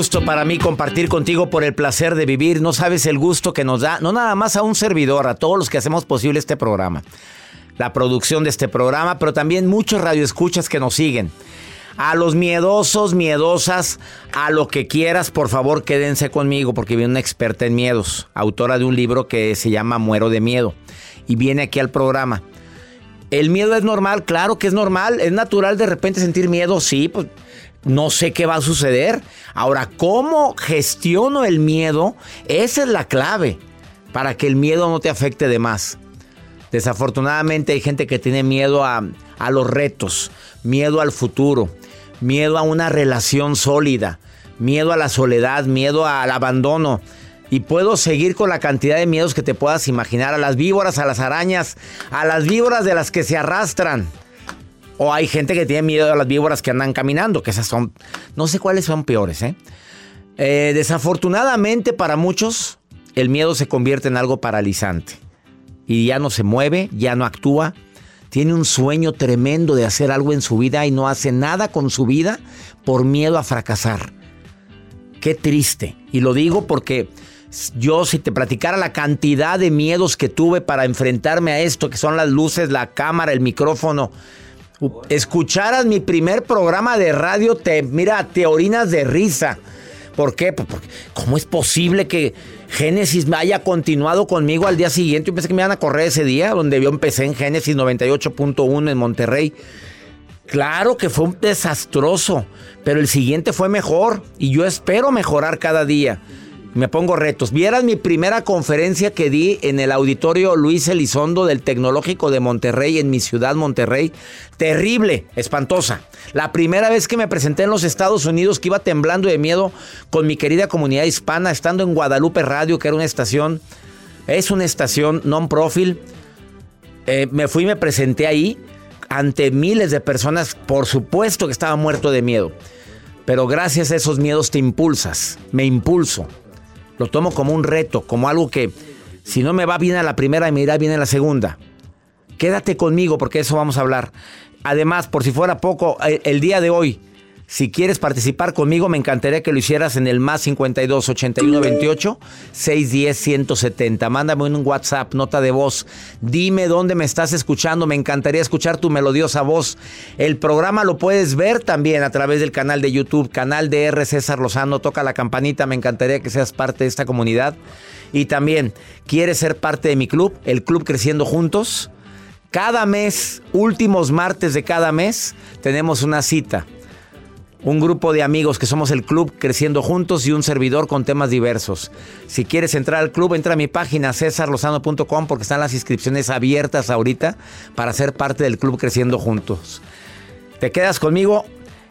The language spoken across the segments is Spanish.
Gusto para mí compartir contigo por el placer de vivir. No sabes el gusto que nos da, no nada más a un servidor, a todos los que hacemos posible este programa. La producción de este programa, pero también muchos radioescuchas que nos siguen. A los miedosos, miedosas, a lo que quieras, por favor quédense conmigo porque viene una experta en miedos, autora de un libro que se llama Muero de Miedo y viene aquí al programa. ¿El miedo es normal? Claro que es normal, es natural de repente sentir miedo, sí, pues no sé qué va a suceder. Ahora, ¿cómo gestiono el miedo? Esa es la clave para que el miedo no te afecte de más. Desafortunadamente hay gente que tiene miedo a, a los retos, miedo al futuro, miedo a una relación sólida, miedo a la soledad, miedo al abandono. Y puedo seguir con la cantidad de miedos que te puedas imaginar, a las víboras, a las arañas, a las víboras de las que se arrastran. O hay gente que tiene miedo a las víboras que andan caminando, que esas son, no sé cuáles son peores, ¿eh? ¿eh? desafortunadamente para muchos, el miedo se convierte en algo paralizante. Y ya no se mueve, ya no actúa. Tiene un sueño tremendo de hacer algo en su vida y no hace nada con su vida por miedo a fracasar. Qué triste. Y lo digo porque yo si te platicara la cantidad de miedos que tuve para enfrentarme a esto, que son las luces, la cámara, el micrófono, escucharas mi primer programa de radio, te, mira, te orinas de risa. ¿Por qué? Pues ¿Cómo es posible que Génesis haya continuado conmigo al día siguiente? Yo pensé que me iban a correr ese día, donde yo empecé en Génesis 98.1 en Monterrey. Claro que fue un desastroso, pero el siguiente fue mejor y yo espero mejorar cada día. Me pongo retos. Vieras mi primera conferencia que di en el auditorio Luis Elizondo del Tecnológico de Monterrey, en mi ciudad Monterrey. Terrible, espantosa. La primera vez que me presenté en los Estados Unidos, que iba temblando de miedo con mi querida comunidad hispana, estando en Guadalupe Radio, que era una estación, es una estación non-profit. Eh, me fui y me presenté ahí ante miles de personas. Por supuesto que estaba muerto de miedo. Pero gracias a esos miedos te impulsas. Me impulso. Lo tomo como un reto, como algo que si no me va bien a la primera, me irá bien a la segunda. Quédate conmigo porque eso vamos a hablar. Además, por si fuera poco, eh, el día de hoy si quieres participar conmigo, me encantaría que lo hicieras en el más 52 81 28 610 170. Mándame un WhatsApp, nota de voz. Dime dónde me estás escuchando. Me encantaría escuchar tu melodiosa voz. El programa lo puedes ver también a través del canal de YouTube, canal de R. César Lozano. Toca la campanita. Me encantaría que seas parte de esta comunidad. Y también, ¿quieres ser parte de mi club? El Club Creciendo Juntos. Cada mes, últimos martes de cada mes, tenemos una cita un grupo de amigos que somos el club Creciendo Juntos y un servidor con temas diversos. Si quieres entrar al club, entra a mi página cesarlozano.com porque están las inscripciones abiertas ahorita para ser parte del club Creciendo Juntos. Te quedas conmigo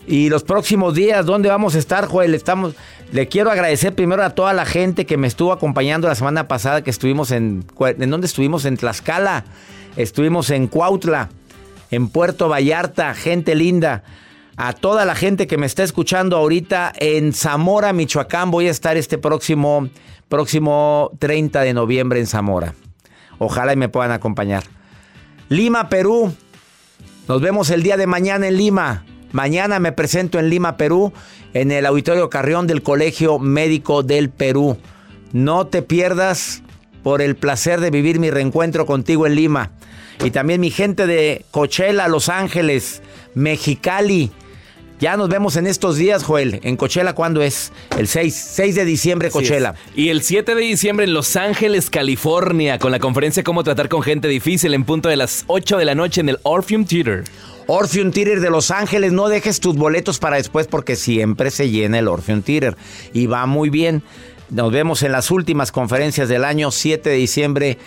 y los próximos días, ¿dónde vamos a estar, Joel? Estamos, le quiero agradecer primero a toda la gente que me estuvo acompañando la semana pasada que estuvimos en... ¿En dónde estuvimos? En Tlaxcala. Estuvimos en Cuautla, en Puerto Vallarta, gente linda a toda la gente que me está escuchando ahorita en Zamora, Michoacán. Voy a estar este próximo, próximo 30 de noviembre en Zamora. Ojalá y me puedan acompañar. Lima, Perú. Nos vemos el día de mañana en Lima. Mañana me presento en Lima, Perú, en el Auditorio Carrión del Colegio Médico del Perú. No te pierdas por el placer de vivir mi reencuentro contigo en Lima. Y también mi gente de Coachella, Los Ángeles, Mexicali, Ya nos vemos en estos días, Joel. En Coachella, ¿cuándo es? El 6, 6 de diciembre, Coachella. Y el 7 de diciembre en Los Ángeles, California, con la conferencia Cómo tratar con gente difícil en punto de las 8 de la noche en el Orpheum Theater. Orpheum Theater de Los Ángeles, no dejes tus boletos para después porque siempre se llena el Orpheum Theater y va muy bien. Nos vemos en las últimas conferencias del año 7 de diciembre.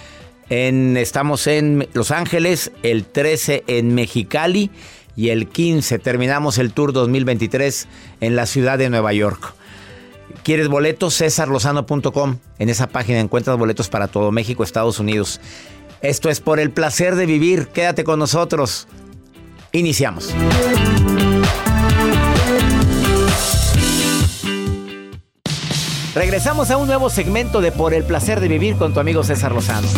En, estamos en Los Ángeles, el 13 en Mexicali y el 15 terminamos el Tour 2023 en la ciudad de Nueva York. ¿Quieres boletos? CesarLozano.com. En esa página encuentras boletos para todo México, Estados Unidos. Esto es por el placer de vivir. Quédate con nosotros. Iniciamos. Regresamos a un nuevo segmento de Por el placer de vivir con tu amigo César Lozano.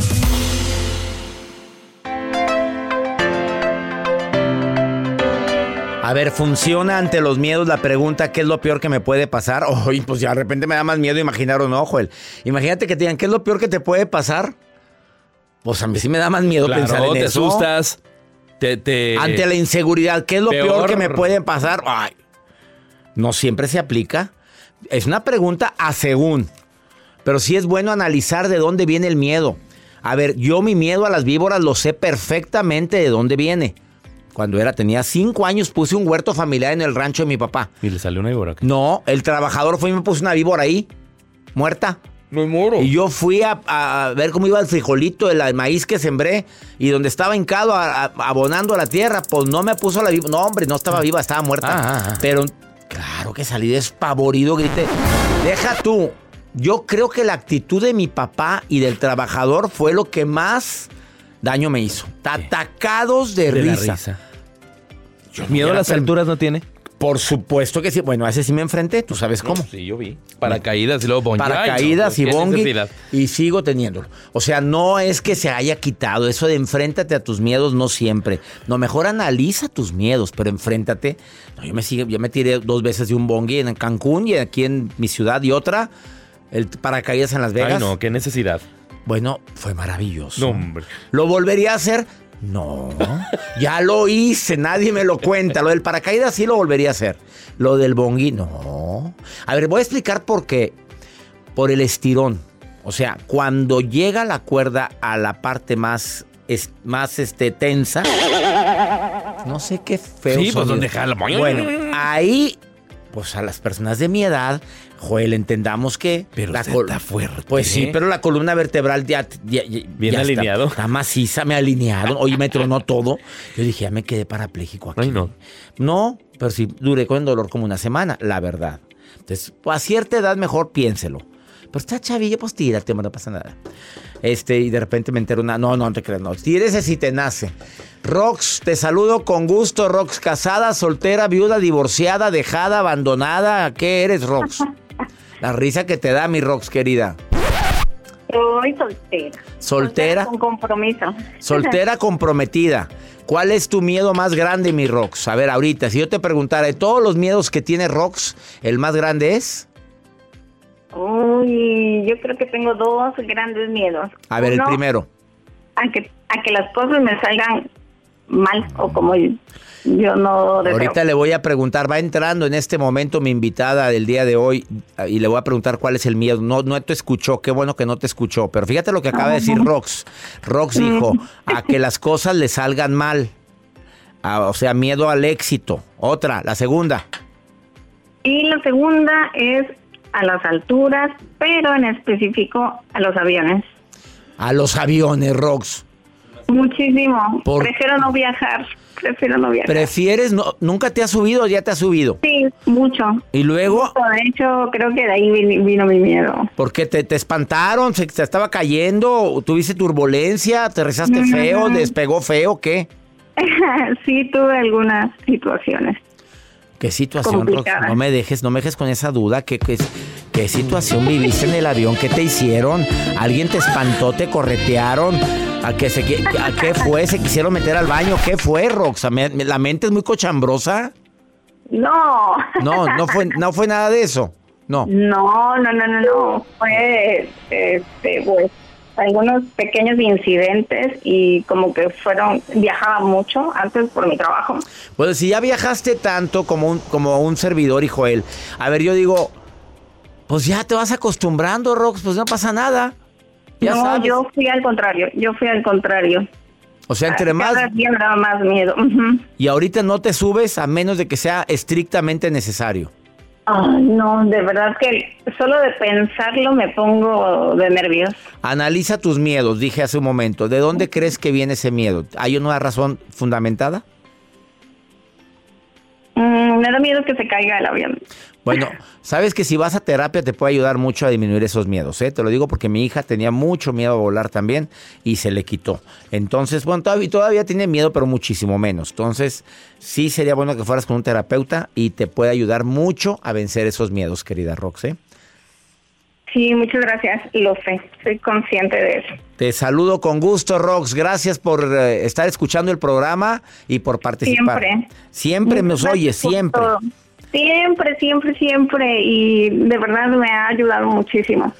A ver, funciona ante los miedos la pregunta, ¿qué es lo peor que me puede pasar? Oye, pues ya de repente me da más miedo imaginar un ojo. Imagínate que te digan, ¿qué es lo peor que te puede pasar? Pues a mí sí me da más miedo Claro, pensar en te eso. asustas. Te, te- Ante la inseguridad, ¿qué es lo peor, peor. que me puede pasar? Ay, no siempre se aplica. Es una pregunta a según. Pero sí es bueno analizar de dónde viene el miedo. A ver, yo mi miedo a las víboras lo sé perfectamente de dónde viene. Cuando era, tenía cinco años, puse un huerto familiar en el rancho de mi papá. Y le salió una víbora. No, el trabajador fue y me puso una víbora ahí, muerta. No moro. Y yo fui a, a ver cómo iba el frijolito, el, el maíz que sembré, y donde estaba hincado a- a- abonando a la tierra, pues no me puso la viva. No, hombre, no estaba viva, estaba muerta. Ah, ah, ah. Pero claro que salí despavorido, grité. Deja tú. Yo creo que la actitud de mi papá y del trabajador fue lo que más daño me hizo. Atacados de, de la risa. Yo no ¿Miedo a las per- alturas no tiene? Por supuesto que sí. Bueno, a ese sí me enfrenté, tú sabes cómo. Sí, yo vi. Paracaídas y luego bongi. Paracaídas y bongi y sigo teniéndolo. O sea, no es que se haya quitado eso de enfréntate a tus miedos, no siempre. No, mejor analiza tus miedos, pero enfréntate. No, yo me sigue, yo me tiré dos veces de un bongi en Cancún y aquí en mi ciudad y otra el paracaídas en Las Vegas. Ay, no, qué necesidad. Bueno, fue maravilloso. No, hombre. ¿Lo volvería a hacer? No, ya lo hice, nadie me lo cuenta. Lo del paracaídas sí lo volvería a hacer. Lo del bongi, no. A ver, voy a explicar por qué. Por el estirón. O sea, cuando llega la cuerda a la parte más, es- más este, tensa. No sé qué feo. Sí, pues, sonido. donde jala. Bueno, ahí, pues a las personas de mi edad, Joel, entendamos que. Pero la usted está fuerte. Pues sí, pero la columna vertebral ya. ya- ya- Bien ya alineado. Está, maciza, me alinearon. Oye, me tronó todo. Yo dije, ya me quedé parapléjico aquí. Ay, no. No, pero sí duré con el dolor como una semana, la verdad. Entonces, a cierta edad mejor piénselo. Pero está chavillo, pues tírate, hombre, no pasa nada. Este, y de repente me entero una. No, no, no te creas, no. Tírese si te nace. Rox, te saludo con gusto, Rox. Casada, soltera, viuda, divorciada, dejada, abandonada. ¿Qué eres, Rox? La risa que te da, mi Rox, querida. Soy soltera. Soltera. Con compromiso. Soltera comprometida. ¿Cuál es tu miedo más grande, mi Rox? A ver, ahorita, si yo te preguntara, de todos los miedos que tiene Rox, ¿el más grande es? Uy, yo creo que tengo dos grandes miedos. A ver, el primero. A que, a que las cosas me salgan mal o como yo, yo no deseo. Ahorita le voy a preguntar, va entrando en este momento mi invitada del día de hoy y le voy a preguntar cuál es el miedo. No, no te escuchó, qué bueno que no te escuchó, pero fíjate lo que acaba de decir Rox. Rox dijo, a que las cosas le salgan mal. Ah, o sea, miedo al éxito. Otra, la segunda. Y la segunda es a las alturas, pero en específico a los aviones. A los aviones, Rox. Muchísimo. Por- Prefiero no viajar. Prefiero no viajar. ¿Prefieres? No, ¿Nunca te has subido o ya te has subido? sí, mucho. Y luego, De hecho, creo que de ahí vin- vino mi miedo. porque te, te espantaron, se, se estaba cayendo, tuviste turbulencia, te rezaste feo, despegó feo, ¿qué? sí, tuve algunas situaciones. ¿Qué situación? Complicada. No me dejes, no me dejes con esa duda. ¿Qué, qué, qué situación viviste en el avión? ¿Qué te hicieron? ¿Alguien te espantó, te corretearon? ¿A qué, se, ¿A qué fue? ¿Se quisieron meter al baño? ¿Qué fue, Rox? ¿Me- me- ¿La mente es muy cochambrosa? No. No, no fue, no fue nada de eso. No. No, no, no, no, no. Fue, este, pues, algunos pequeños incidentes y como que fueron, viajaba mucho antes por mi trabajo. Pues si ya viajaste tanto como un, como un servidor y Joel, a ver, yo digo, pues ya te vas acostumbrando, Rox, pues no pasa nada. Ya no, sabes. yo fui al contrario, yo fui al contrario. O sea, entre más... Cada día me daba más miedo. Y ahorita no te subes a menos de que sea estrictamente necesario. Ay, no, de verdad que solo de pensarlo me pongo de nervios. Analiza tus miedos, dije hace un momento. ¿De dónde crees que viene ese miedo? ¿Hay una razón fundamentada? Mm, me da miedo que se caiga el avión. Bueno, sabes que si vas a terapia te puede ayudar mucho a disminuir esos miedos, ¿eh? Te lo digo porque mi hija tenía mucho miedo a volar también y se le quitó. Entonces, bueno, todavía, todavía tiene miedo, pero muchísimo menos. Entonces, sí sería bueno que fueras con un terapeuta y te puede ayudar mucho a vencer esos miedos, querida Rox, ¿eh? Sí, muchas gracias, lo sé, soy consciente de eso. Te saludo con gusto, Rox. Gracias por eh, estar escuchando el programa y por participar. Siempre. Siempre nos Muchas oyes, siempre. todo. Siempre, siempre, siempre. Y de verdad me ha ayudado muchísimo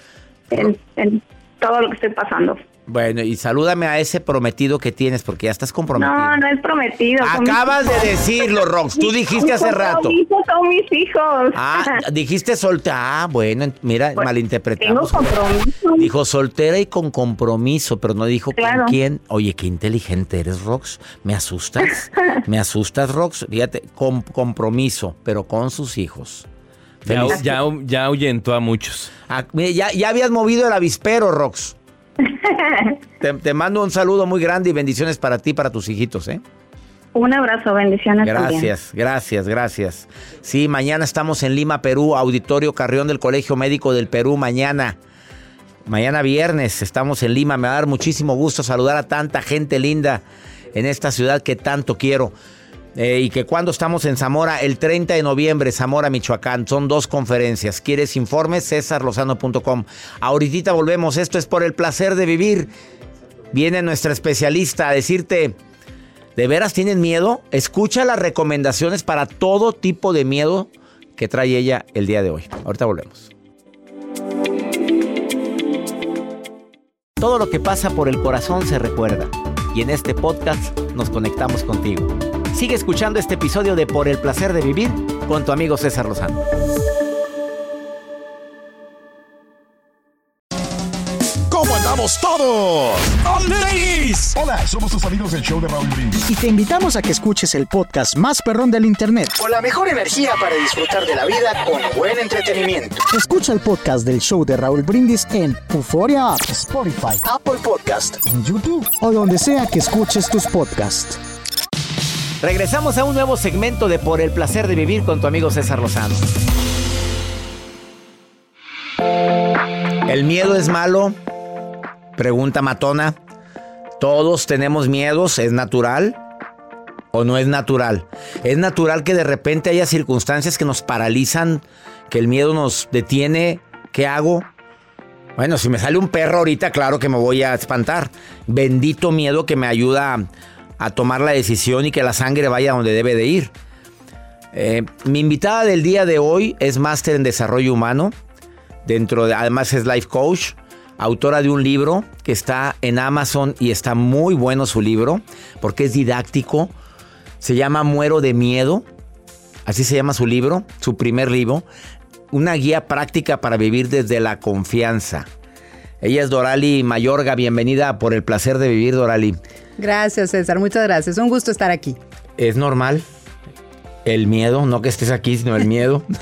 en, todo lo que estoy pasando. Bueno, y salúdame a ese prometido que tienes porque ya estás comprometido. No, no es prometido. Acabas mis de decirlo, Rox. Tú dijiste hace Mis rato. hijos Son mis hijos. Ah, dijiste soltera. Ah, bueno, mira, Pues, malinterpretamos. Tengo compromiso. Dijo soltera y con compromiso, pero no dijo Claro. con quién. Oye, qué inteligente eres, Rox. Me asustas. Me asustas, Rox. Fíjate, con compromiso, pero con sus hijos. Ya, ya, ya ahuyentó a muchos. Ah, mira, ya, ya habías movido el avispero, Rox. Te, te mando un saludo muy grande y bendiciones para ti y para tus hijitos, ¿eh? Un abrazo, bendiciones. también. Gracias, gracias, gracias. Sí, mañana estamos en Lima, Perú, Auditorio Carrión del Colegio Médico del Perú, mañana. Mañana viernes estamos en Lima. Me va a dar muchísimo gusto saludar a tanta gente linda en esta ciudad que tanto quiero. Eh, y que cuando estamos en Zamora, el 30 de noviembre, Zamora, Michoacán, son dos conferencias. ¿Quieres informes? cesarlozano.com. Ahorita volvemos. Esto es por el placer de vivir. Viene nuestra especialista a decirte, ¿de veras tienes miedo? Escucha las recomendaciones para todo tipo de miedo que trae ella el día de hoy. Ahorita volvemos. Todo lo que pasa por el corazón se recuerda. Y en este podcast nos conectamos contigo. Sigue escuchando este episodio de Por el placer de vivir con tu amigo César Lozano. ¿Cómo andamos todos? Hola, somos tus amigos del show de Raúl Brindis. y te invitamos a que escuches el podcast más perrón del internet. Con la mejor energía para disfrutar de la vida con buen entretenimiento. Escucha el podcast del show de Raúl Brindis en Euforia App, Spotify, Apple Podcast. en YouTube o donde sea que escuches tus podcasts. Regresamos a un nuevo segmento de Por el placer de vivir con tu amigo César Lozano. ¿El miedo es malo? Pregunta Matona. ¿Todos tenemos miedos? ¿Es natural? ¿O no es natural? ¿Es natural que de repente haya circunstancias que nos paralizan, que el miedo nos detiene? ¿Qué hago? Bueno, si me sale un perro ahorita, claro que me voy a espantar. Bendito miedo que me ayuda a, tomar la decisión y que la sangre vaya donde debe de ir. Eh, mi invitada del día de hoy es máster en desarrollo humano. Dentro de, además es life coach, autora de un libro que está en Amazon y está muy bueno su libro porque es didáctico. Se llama Muero de Miedo. Así se llama su libro, su primer libro. Una guía práctica para vivir desde la confianza. Ella es Dorali Mayorga. Bienvenida por el placer de vivir, Dorali. Gracias, César. Muchas gracias. Un gusto estar aquí. ¿Es normal el miedo? No que estés aquí, sino el miedo.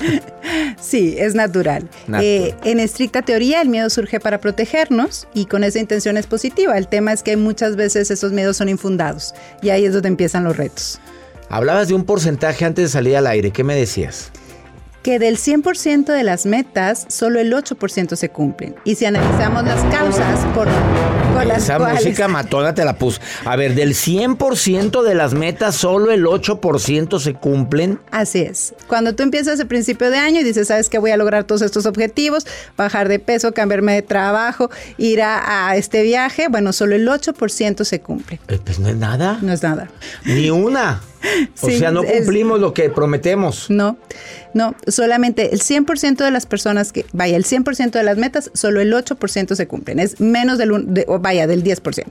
Sí, es natural. Natural. Eh, en estricta teoría, el miedo surge para protegernos y con esa intención es positiva. El tema es que muchas veces esos miedos son infundados y ahí es donde empiezan los retos. Hablabas de un porcentaje antes de salir al aire. ¿Qué me decías? Que del 100% de las metas, solo el 8% se cumplen. Y si analizamos las causas por, por las Esa cuales... música matona te la puse. A ver, del 100% de las metas, solo el 8% se cumplen. Así es. Cuando tú empiezas el principio de año y dices, sabes que voy a lograr todos estos objetivos, bajar de peso, cambiarme de trabajo, ir a, a este viaje, bueno, solo el 8% se cumple. Eh, Pues no es nada. No es nada. Ni una. O Sí, sea, no es- cumplimos lo que prometemos. No, no, solamente el 100% de las personas que, vaya, el 100% de las metas, solo el 8% se cumplen. Es menos del, un- de- o vaya, del 10%.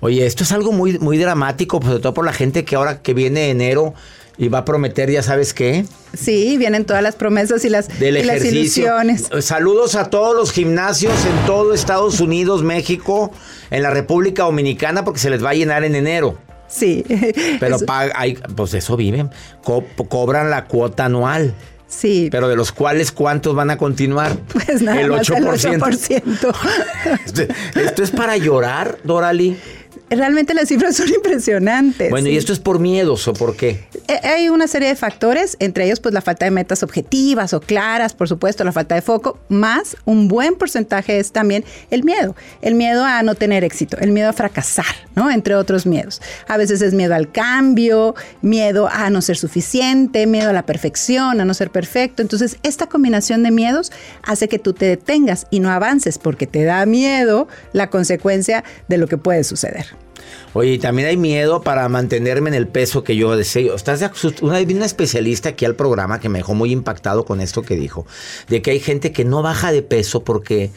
Oye, esto es algo muy, muy dramático, sobre todo por la gente que ahora que viene enero y va a prometer, ya sabes qué, Sí, vienen todas las promesas y las, del y las ilusiones. Saludos a todos los gimnasios en todo Estados Unidos, México, en la República Dominicana, porque se les va a llenar en enero. Sí. Pero Eso- pa- hay- pues eso viven. Co- cobran la cuota anual. sí. Pero de los cuales, ¿cuántos van a continuar? pues nada el más 8%. el 8%. Esto, esto es para llorar, Dorali. Realmente las cifras son impresionantes. Bueno, sí. ¿y esto es por miedos o por qué? Eh, Hay una serie de factores, entre ellos pues la falta de metas objetivas o claras, por supuesto, la falta de foco, más un buen porcentaje es también el miedo, el miedo a no tener éxito, el miedo a fracasar, ¿no? Entre otros miedos. A veces es miedo al cambio, miedo a no ser suficiente, miedo a la perfección, a no ser perfecto. Entonces, esta combinación de miedos hace que tú te detengas y no avances porque te da miedo la consecuencia de lo que puede suceder. Oye, y también hay miedo para mantenerme en el peso que yo deseo. ¿Estás de una, una especialista aquí al programa que me dejó muy impactado con esto que dijo, de que hay gente que no baja de peso porque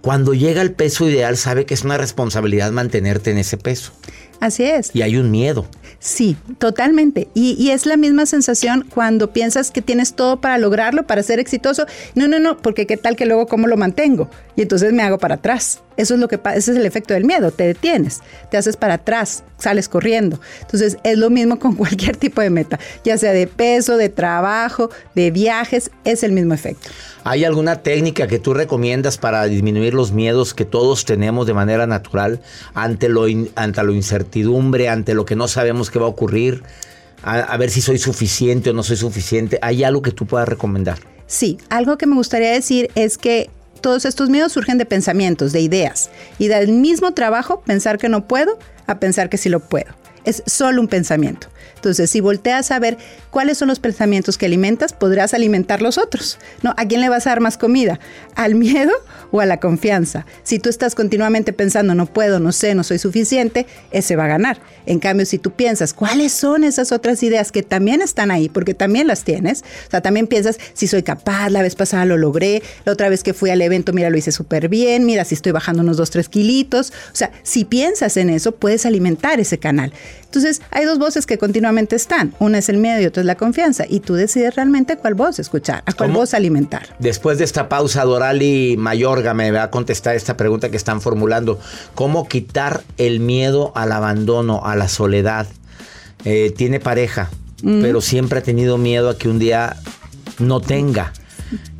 cuando llega al peso ideal sabe que es una responsabilidad mantenerte en ese peso. Así es. Y hay un miedo. Sí, totalmente. Y, y es la misma sensación cuando piensas que tienes todo para lograrlo, para ser exitoso. No, no, no, porque qué tal que luego cómo lo mantengo. Y entonces me hago para atrás. Eso es lo que pasa, ese es el efecto del miedo. Te detienes, te haces para atrás, sales corriendo. Entonces es lo mismo con cualquier tipo de meta, ya sea de peso, de trabajo, de viajes, es el mismo efecto. ¿Hay alguna técnica que tú recomiendas para disminuir los miedos que todos tenemos de manera natural ante, lo in- ante la incertidumbre, ante lo que no sabemos qué va a ocurrir? A, a ver si soy suficiente o no soy suficiente. ¿Hay algo que tú puedas recomendar? Sí, algo que me gustaría decir es que todos estos miedos surgen de pensamientos, de ideas, y del mismo trabajo pensar que no puedo a pensar que sí lo puedo. Es solo un pensamiento. Entonces, si volteas a ver cuáles son los pensamientos que alimentas, podrás alimentar los otros. ¿No? ¿A quién le vas a dar más comida? ¿Al miedo o a la confianza? Si tú estás continuamente pensando, no puedo, no sé, no soy suficiente, ese va a ganar. En cambio, si tú piensas, ¿cuáles son esas otras ideas que también están ahí? Porque también las tienes. O sea, también piensas, si soy capaz, la vez pasada lo logré, la otra vez que fui al evento, mira, lo hice súper bien, mira, si estoy bajando unos 2, 3 kilitos. O sea, si piensas en eso, puedes alimentar ese canal. Entonces, hay dos voces que continuamente están. Una es el miedo y otra es la confianza. Y tú decides realmente cuál voz escuchar, a cuál ¿Cómo? voz alimentar. Después de esta pausa, Dorali Mayorga me va a contestar esta pregunta que están formulando. ¿Cómo quitar el miedo al abandono, a la soledad? Eh, tiene pareja, pero siempre ha tenido miedo a que un día no tenga.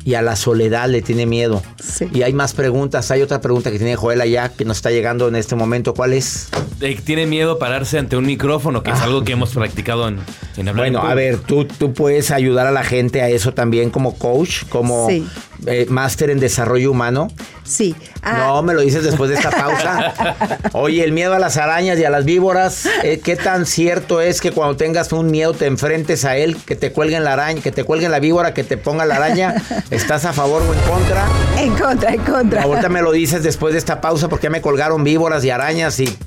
Y a la soledad le tiene miedo. Sí. Y hay más preguntas. Hay otra pregunta que tiene Joel allá que nos está llegando en este momento. ¿Cuál es? Eh, Tiene miedo pararse ante un micrófono, que es algo que hemos practicado en, en hablar en Bueno, a ver, tú, tú puedes ayudar a la gente a eso también como coach, como Sí. eh, máster en desarrollo humano. Sí. Ah, No, me lo dices después de esta pausa. Oye, el miedo a las arañas y a las víboras, eh, ¿qué tan cierto es que cuando tengas un miedo te enfrentes a él, que te cuelguen la araña, que te cuelguen la víbora, que te ponga la araña? ¿Estás a favor o en contra? En contra, en contra. Ahorita me lo dices después de esta pausa porque ya me colgaron víboras y arañas y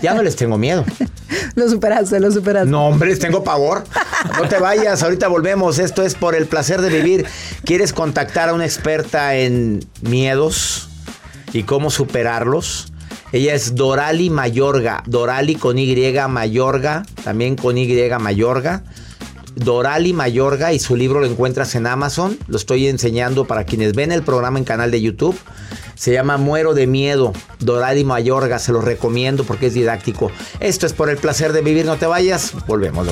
ya no les tengo miedo. Lo superaste, lo superaste. No, hombre, les tengo pavor. No te vayas, ahorita volvemos. Esto es por el placer de vivir. ¿Quieres contactar a una experta en miedos y cómo superarlos? Ella es Dorali Mayorga. Dorali con Y Mayorga, también con Y Mayorga. Dorali Mayorga y su libro lo encuentras en Amazon. Lo estoy enseñando para quienes ven el programa en canal de YouTube. Se llama Muero de Miedo. Dorali Mayorga, se lo recomiendo porque es didáctico. Esto es por el placer de vivir. No te vayas. Volvemos.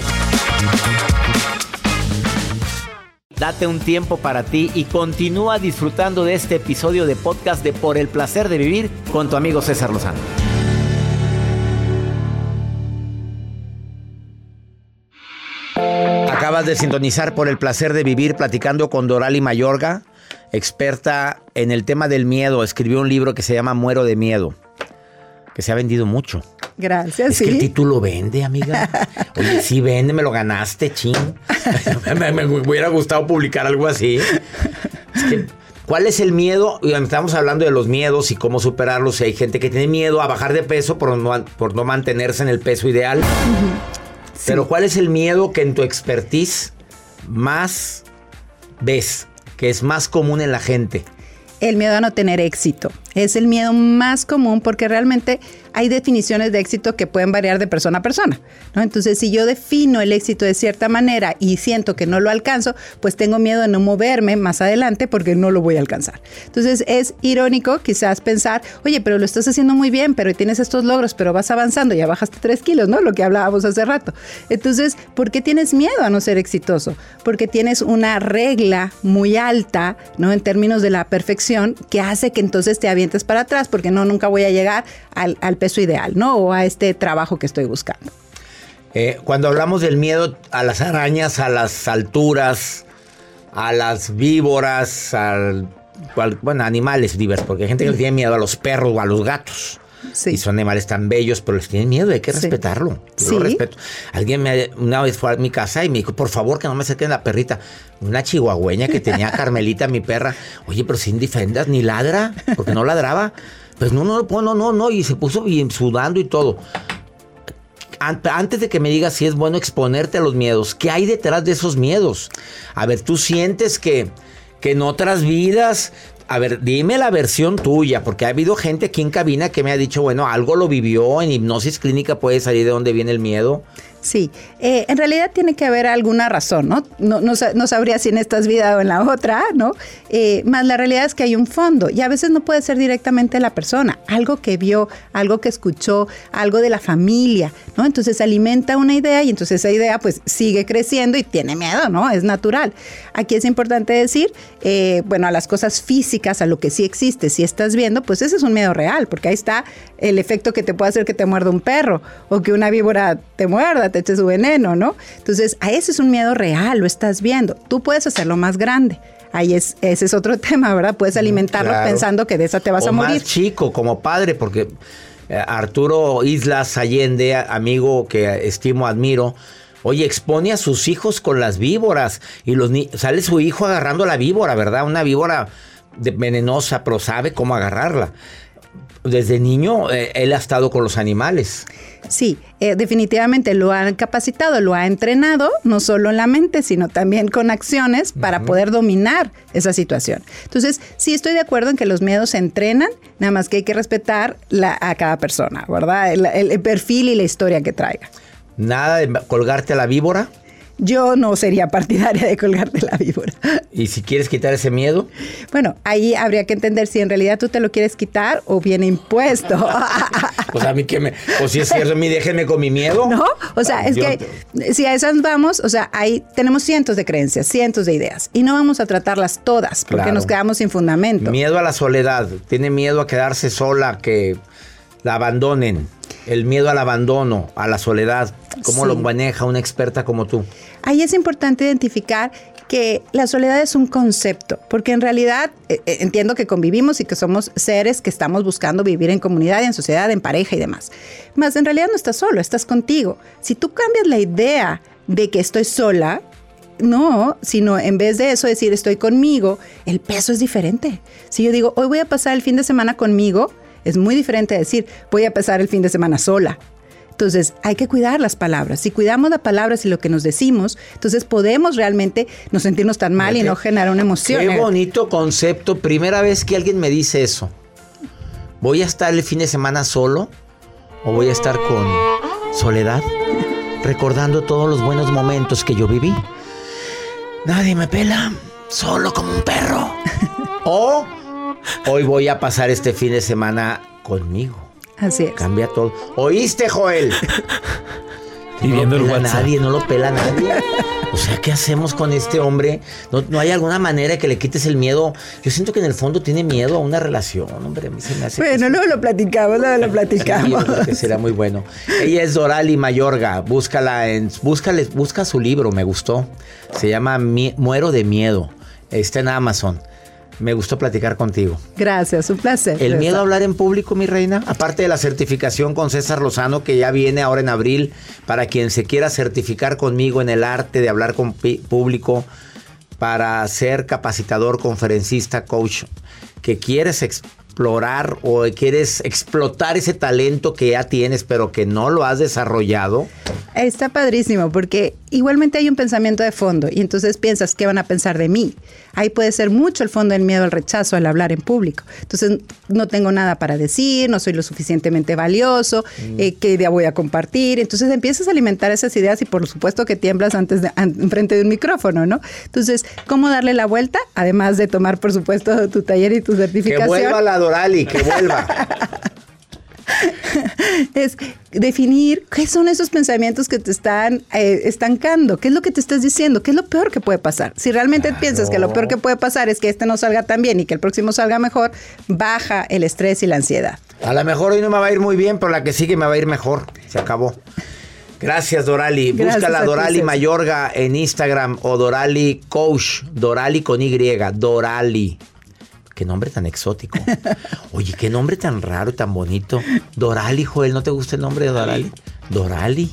Date un tiempo para ti y continúa disfrutando de este episodio de podcast de Por el placer de vivir con tu amigo César Lozano. Acabas de sintonizar por el placer de vivir platicando con Dorali Mayorga, experta en el tema del miedo. Escribió un libro que se llama Muero de Miedo, que se ha vendido mucho. Gracias, Es que el sí. título vende, amiga. Oye, sí vende, me lo ganaste, ching. me, me hubiera gustado publicar algo así. Es que, ¿cuál es el miedo? Estamos hablando de los miedos y cómo superarlos. Hay gente que tiene miedo a bajar de peso por no, por no mantenerse en el peso ideal. Pero ¿cuál es el miedo que en tu expertise más ves? Que es más común en la gente. El miedo a no tener éxito. Es el miedo más común porque realmente hay definiciones de éxito que pueden variar de persona a persona. ¿no? Entonces, si yo defino el éxito de cierta manera y siento que no lo alcanzo, pues tengo miedo de no moverme más adelante porque no lo voy a alcanzar. Entonces, es irónico quizás pensar, oye, pero lo estás haciendo muy bien, pero tienes estos logros, pero vas avanzando, ya bajaste tres kilos, ¿no? Lo que hablábamos hace rato. Entonces, ¿por qué tienes miedo a no ser exitoso? Porque tienes una regla muy alta, ¿no? En términos de la perfección, que hace que entonces te avientes para atrás, porque no, nunca voy a llegar al, al peso ideal, ¿no? O a este trabajo que estoy buscando. Eh, cuando hablamos del miedo a las arañas, a las alturas, a las víboras, al, al- bueno, animales vivos, porque hay gente que le tiene miedo a los perros o a los gatos. Sí. Y son animales tan bellos, pero les tienen miedo, hay que Sí. respetarlo. Yo Sí. lo respeto. Alguien me, una vez fue a mi casa y me dijo, por favor, que no me acerquen la perrita. Una chihuahueña que tenía Carmelita, mi perra. Oye, pero sin diferendas, ni ladra, porque no ladraba. Pues no, no, no, no, no. Y se puso bien sudando y todo. An- Antes de que me digas si es bueno exponerte a los miedos, ¿qué hay detrás de esos miedos? A ver, tú sientes que, que en otras vidas, a ver, dime la versión tuya, porque ha habido gente aquí en cabina que me ha dicho, bueno, algo lo vivió, en hipnosis clínica puede salir de dónde viene el miedo. Sí, eh, en realidad tiene que haber alguna razón, ¿no? No, no, no sabría si en esta vida o en la otra, ¿no? Eh, más la realidad es que hay un fondo y a veces no puede ser directamente la persona, algo que vio, algo que escuchó, algo de la familia, ¿no? Entonces alimenta una idea y entonces esa idea pues sigue creciendo y tiene miedo, ¿no? Es natural. Aquí es importante decir, eh, bueno, a las cosas físicas, a lo que sí existe, si estás viendo, pues ese es un miedo real, porque ahí está el efecto que te puede hacer que te muerda un perro o que una víbora te muerda, te eche su veneno, ¿no? Entonces, a ese es un miedo real, lo estás viendo. Tú puedes hacerlo más grande. Ahí es, ese es otro tema, ¿verdad? Puedes alimentarlo Claro. pensando que de esa te vas o a morir. más chico, como padre, porque eh, Arturo Islas Allende, amigo que estimo, admiro, oye, expone a sus hijos con las víboras y los ni- sale su hijo agarrando la víbora, ¿verdad? Una víbora de- venenosa, pero sabe cómo agarrarla. Desde niño eh, él ha estado con los animales. Sí, eh, definitivamente lo han capacitado, lo ha entrenado, no solo en la mente, sino también con acciones para poder dominar esa situación. Entonces, sí estoy de acuerdo en que los miedos se entrenan, nada más que hay que respetar la- a cada persona, ¿verdad? El, el- el perfil y la historia que traiga. Nada de colgarte a la víbora. Yo no sería partidaria de colgarte la víbora. Y si quieres quitar ese miedo, Bueno, ahí habría que entender si en realidad tú te lo quieres quitar o viene impuesto. pues a mí que me. O si es cierto, a mí déjenme con mi miedo. ¿No? O sea, es que si a esas vamos, o sea, ahí tenemos cientos de creencias, cientos de ideas y no vamos a tratarlas todas porque Claro. nos quedamos sin fundamento. Miedo a la soledad. Tiene miedo a quedarse sola, que la abandonen. El miedo al abandono, a la soledad. ¿Cómo Sí. lo maneja una experta como tú? Ahí es importante identificar que la soledad es un concepto, porque en realidad eh, eh, entiendo que convivimos y que somos seres que estamos buscando vivir en comunidad, en sociedad, en pareja y demás. Más en realidad no estás solo, estás contigo. Si tú cambias la idea de que estoy sola, no, sino en vez de eso decir estoy conmigo, el peso es diferente. Si yo digo hoy voy a pasar el fin de semana conmigo, es muy diferente a decir voy a pasar el fin de semana sola. Entonces, hay que cuidar las palabras. Si cuidamos las palabras y lo que nos decimos, entonces podemos realmente no sentirnos tan mal y no generar una emoción. Qué bonito concepto. Primera vez que alguien me dice eso. ¿Voy a estar el fin de semana solo? ¿O voy a estar con soledad? Recordando todos los buenos momentos que yo viví. Nadie me pela. Solo como un perro. o hoy voy a pasar este fin de semana conmigo. Así es. Cambia todo. ¿Oíste, Joel? Y no viendo lo el pela WhatsApp. nadie, no lo pela nadie. O sea, ¿qué hacemos con este hombre? ¿No, no hay alguna manera de que le quites el miedo? Yo siento que en el fondo tiene miedo a una relación, hombre. A mí se me hace. Bueno, sí. luego lo platicamos, luego lo Sí, platicamos. creo que será muy bueno. Ella es Dorali Mayorga. Búscala en. Búscale, busca su libro, me gustó. Se llama Muero de Miedo. Está en Amazon. Me gustó platicar contigo. Gracias, un placer. El miedo a hablar en público, mi reina. Aparte de la certificación con César Lozano, que ya viene ahora en abril, para quien se quiera certificar conmigo en el arte de hablar con público, para ser capacitador, conferencista, coach, que quieres explorar o quieres explotar ese talento que ya tienes, pero que no lo has desarrollado. Está padrísimo porque igualmente hay un pensamiento de fondo y entonces piensas qué van a pensar de mí. Ahí puede ser mucho el fondo del miedo al rechazo, al hablar en público. Entonces no tengo nada para decir, no soy lo suficientemente valioso, Mm. eh, qué idea voy a compartir. Entonces empiezas a alimentar esas ideas y por supuesto que tiemblas antes de, an- enfrente de un micrófono, ¿no? Entonces, ¿cómo darle la vuelta? Además de tomar, por supuesto, tu taller y tu Que certificación. vuelva la Dorali, que vuelva. es definir qué son esos pensamientos que te están eh, estancando, qué es lo que te estás diciendo, qué es lo peor que puede pasar. Si realmente piensas que lo peor que puede pasar es que este no salga tan bien y que el próximo salga mejor, baja el estrés y la ansiedad. A lo mejor hoy no me va a ir muy bien, pero la que sigue me va a ir mejor. Se acabó. Gracias, Dorali. Gracias Búscala Dorali. Mayorga en Instagram o Dorali Coach. Dorali con Y. Dorali. Qué nombre tan exótico. Oye, qué nombre tan raro y tan bonito. Dorali, Joel, ¿no te gusta el nombre de Dorali? Dorali.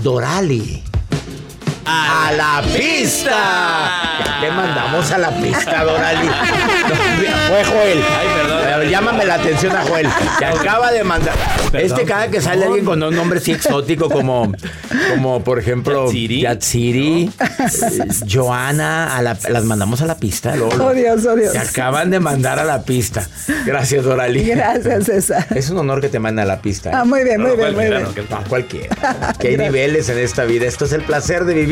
Dorali. ¡A la pista! ¿Qué mandamos a la pista, Dorali? Fue Joel. Ay, perdón. Llámame la atención a Joel. Que acaba de mandar. Este cada que sale alguien con un nombre así exótico como, como por ejemplo, Yatsiri. Yatsiri, eh, Joana, a la- las mandamos a la pista. Lolo. Oh Dios, oh Dios. Se acaban de mandar a la pista. Gracias, Dorali. Gracias, César. Es un honor que te manden a la pista. ¿eh? Ah, muy bien, muy No, bien, muy bien. no, No, cualquiera. Que hay niveles en esta vida. Esto es el placer de vivir.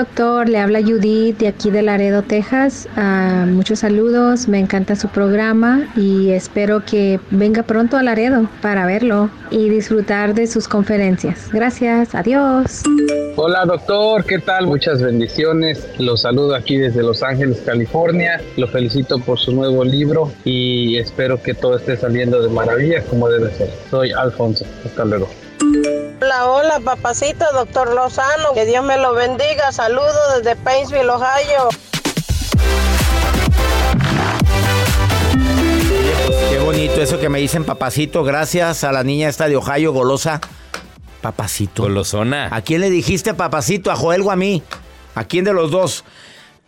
Doctor, le habla Judith de aquí de Laredo, Texas. Ah, muchos saludos, me encanta su programa y espero que venga pronto a Laredo para verlo y disfrutar de sus conferencias. Gracias, adiós. Hola doctor, ¿qué tal? Muchas bendiciones. Los saludo aquí desde Los Ángeles, California. Lo felicito por su nuevo libro y espero que todo esté saliendo de maravilla como debe ser. Soy Alfonso. Hasta luego. Hola, hola, papacito, doctor Lozano. Que Dios me lo bendiga. Saludos desde Painesville, Ohio. Qué bonito eso que me dicen papacito. Gracias a la niña esta de Ohio, golosa. Papacito. Golosona. ¿A quién le dijiste papacito? ¿A Joel o a mí? ¿A quién de los dos?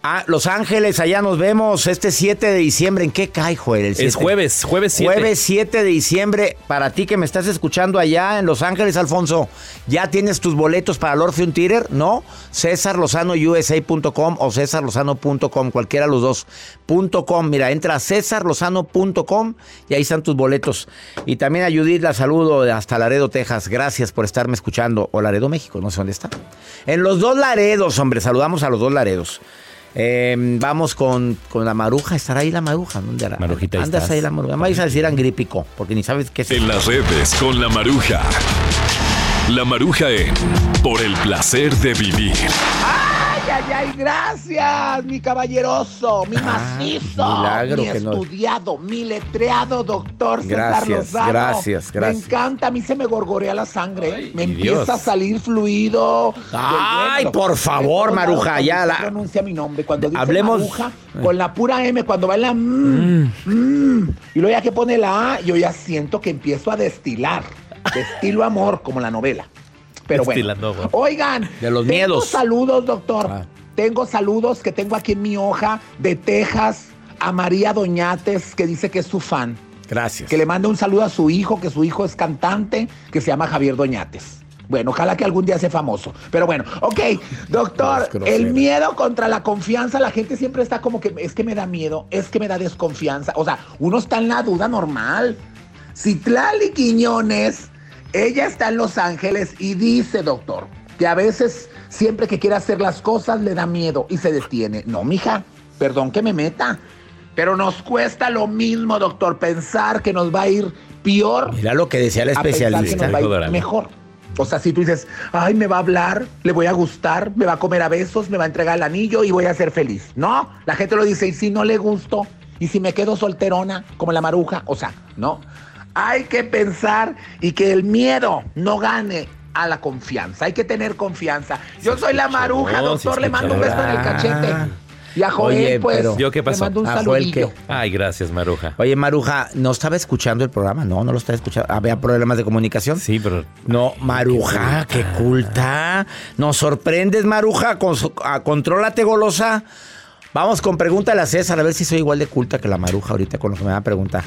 Ah, Los Ángeles, allá nos vemos este 7 de diciembre. ¿En qué cae, Joel? El Es 7? jueves, jueves 7. Jueves 7 de diciembre, para ti que me estás escuchando allá en Los Ángeles, Alfonso, ¿ya tienes tus boletos para el Orpheum Theater? ¿No? CésarLozanoUSA.com o CésarLozano.com, cualquiera de los dos. Punto .com, mira, entra a CésarLozano.com y ahí están tus boletos. Y también a Judith la saludo hasta Laredo, Texas. Gracias por estarme escuchando. O Laredo, México, no sé dónde está. En los dos Laredos, hombre, saludamos a los dos Laredos. Eh, vamos con, con la maruja. ¿Estará ahí la maruja? ¿Dónde hará? Marujita, Andas estás. ahí la maruja. Me vais a decir angrípico, porque ni sabes qué es. En las redes con la maruja. La maruja en Por el placer de vivir. Ay, ay, ay, gracias, mi caballeroso, mi Ah, macizo, milagro mi que no- estudiado, mi letreado doctor César Gracias, Lozano. gracias, gracias. Me encanta, a mí se me gorgorea la sangre, me empieza Dios. a salir fluido. Ay, por favor, Maruja, ya la- pronuncia mi nombre, cuando dice Hablemos- Maruja, con la pura M, cuando va en la mm, mm, y luego ya que pone la A, yo ya siento que empiezo a destilar, destilo amor, como la novela. Pero bueno, oigan, De los tengo miedos. saludos, doctor. Ah. Tengo saludos que tengo aquí en mi hoja de Texas a María Doñates, que dice que es su fan. Gracias. Que le manda un saludo a su hijo, que su hijo es cantante, que se llama Javier Doñates. Bueno, ojalá que algún día sea famoso. Pero bueno, ok, doctor, el miedo contra la confianza, la gente siempre está como que es que me da miedo, es que me da desconfianza. O sea, uno está en la duda normal. Citlali Quiñones, ella está en Los Ángeles y dice, doctor, que a veces siempre que quiere hacer las cosas le da miedo y se detiene. No, mija, perdón que me meta. Pero nos cuesta lo mismo, doctor, pensar que nos va a ir peor Mira lo que decía que especialista. nos va a ir mejor. O sea, si tú dices, ay, me va a hablar, le voy a gustar, me va a comer a besos, me va a entregar el anillo y voy a ser feliz. No, la gente lo dice, y si no le gusto, y si me quedo solterona, como la maruja, o sea, no. Hay que pensar y que el miedo no gane a la confianza. Hay que tener confianza. Yo soy la maruja, doctor, le mando un beso en el cachete. Y a Joel, Oye, pues, pero- ¿Yo qué le pasó? mando un ¿A Joel saludillo. qué? Ay, gracias, Maruja. Oye, Maruja, ¿no estaba escuchando el programa? No, no lo estaba escuchando. ¿Había problemas de comunicación? Sí, pero... No, Maruja, qué culta. Nos sorprendes, Maruja. Con, a, contrólate, golosa. Vamos con pregúntale a César, a ver si soy igual de culta que la Maruja ahorita con lo que me va a preguntar.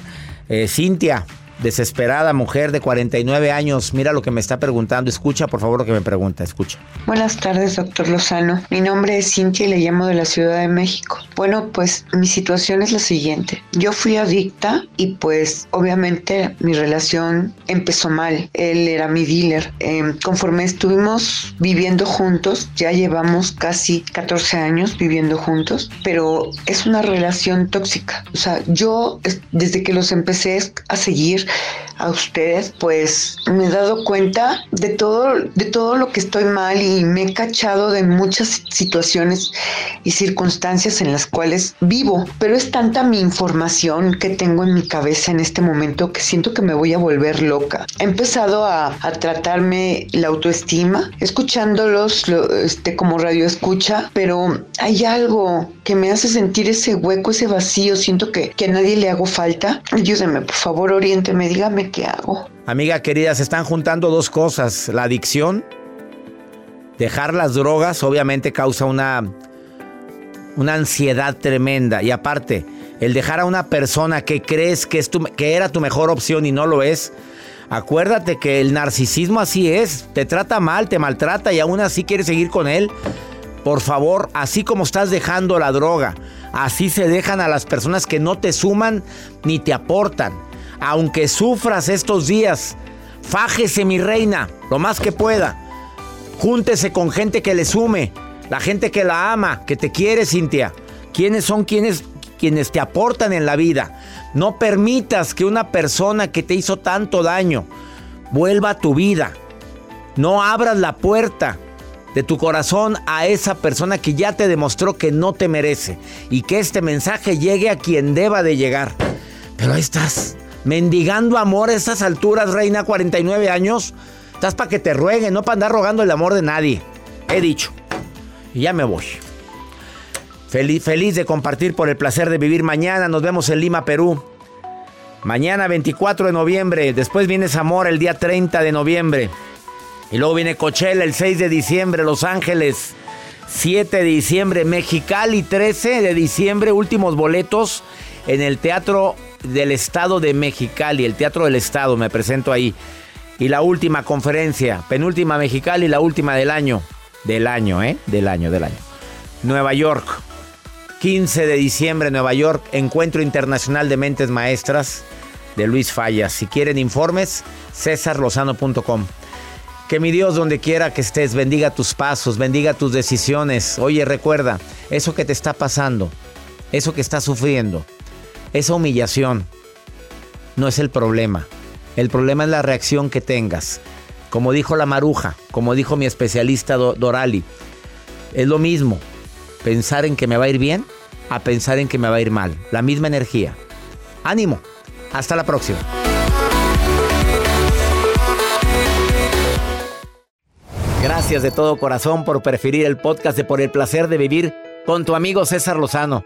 Eh, Cintia, desesperada, mujer de 49 años. Mira lo que me está preguntando. Escucha, por favor, lo que me pregunta. Escucha. Buenas tardes, doctor Lozano. Mi nombre es Cintia y le llamo de la Ciudad de México. Bueno, pues mi situación es la siguiente. Yo fui adicta y pues obviamente mi relación empezó mal. Él era mi dealer. Eh, conforme estuvimos viviendo juntos, ya llevamos casi 14 años viviendo juntos, pero es una relación tóxica. O sea, yo es- desde que los empecé a seguir a ustedes, pues me he dado cuenta de todo, de todo lo que estoy mal y me he cachado de muchas situaciones y circunstancias en las cuales vivo. Pero es tanta mi información que tengo en mi cabeza en este momento que siento que me voy a volver loca. He empezado a, a tratarme la autoestima, escuchándolos lo- este, como radio escucha, pero hay algo que me hace sentir ese hueco, ese vacío. Siento que, que a nadie le hago falta. Ayúdeme, por favor, qué hago. Amiga querida, se están juntando dos cosas. La adicción, dejar las drogas, obviamente causa una, una ansiedad tremenda. Y aparte, el dejar a una persona que crees que, es tu- que era tu mejor opción y no lo es. Acuérdate que el narcisismo así es. Te trata mal, te maltrata y aún así quieres seguir con él. Por favor, así como estás dejando la droga, así se dejan a las personas que no te suman ni te aportan. Aunque sufras estos días, fájese mi reina, lo más que pueda. Júntese con gente que le sume, la gente que la ama, que te quiere, Cintia. ¿Quiénes son quienes, quienes te aportan en la vida? No permitas que una persona que te hizo tanto daño vuelva a tu vida. No abras la puerta de tu corazón a esa persona que ya te demostró que no te merece. Y que este mensaje llegue a quien deba de llegar. Pero ahí estás, mendigando amor a estas alturas, reina, 49 años. Estás para que te rueguen, no para andar rogando el amor de nadie. He dicho. Y ya me voy. Feliz, feliz de compartir por el placer de vivir mañana. Nos vemos en Lima, Perú. Mañana 24 de noviembre. Después viene Zamora el día 30 de noviembre. Y luego viene Coachella el 6 de diciembre, Los Ángeles 7 de diciembre, Mexicali 13 de diciembre, últimos boletos en el Teatro del Estado de Mexicali, el Teatro del Estado, me presento ahí. Y la última conferencia, penúltima Mexicali, la última del año, del año, ¿eh? Del año, del año. Nueva York, 15 de diciembre, Nueva York, Encuentro Internacional de Mentes Maestras de Luis Fallas. Si quieren informes, cesarlozano.com. Que mi Dios, donde quiera que estés, bendiga tus pasos, bendiga tus decisiones. Oye, recuerda, eso que te está pasando, eso que estás sufriendo, esa humillación, no es el problema. El problema es la reacción que tengas. Como dijo la maruja, como dijo mi especialista Do- Dorali, es lo mismo pensar en que me va a ir bien a pensar en que me va a ir mal. La misma energía. Ánimo. Hasta la próxima. Gracias de todo corazón por preferir el podcast de Por el placer de vivir con tu amigo César Lozano.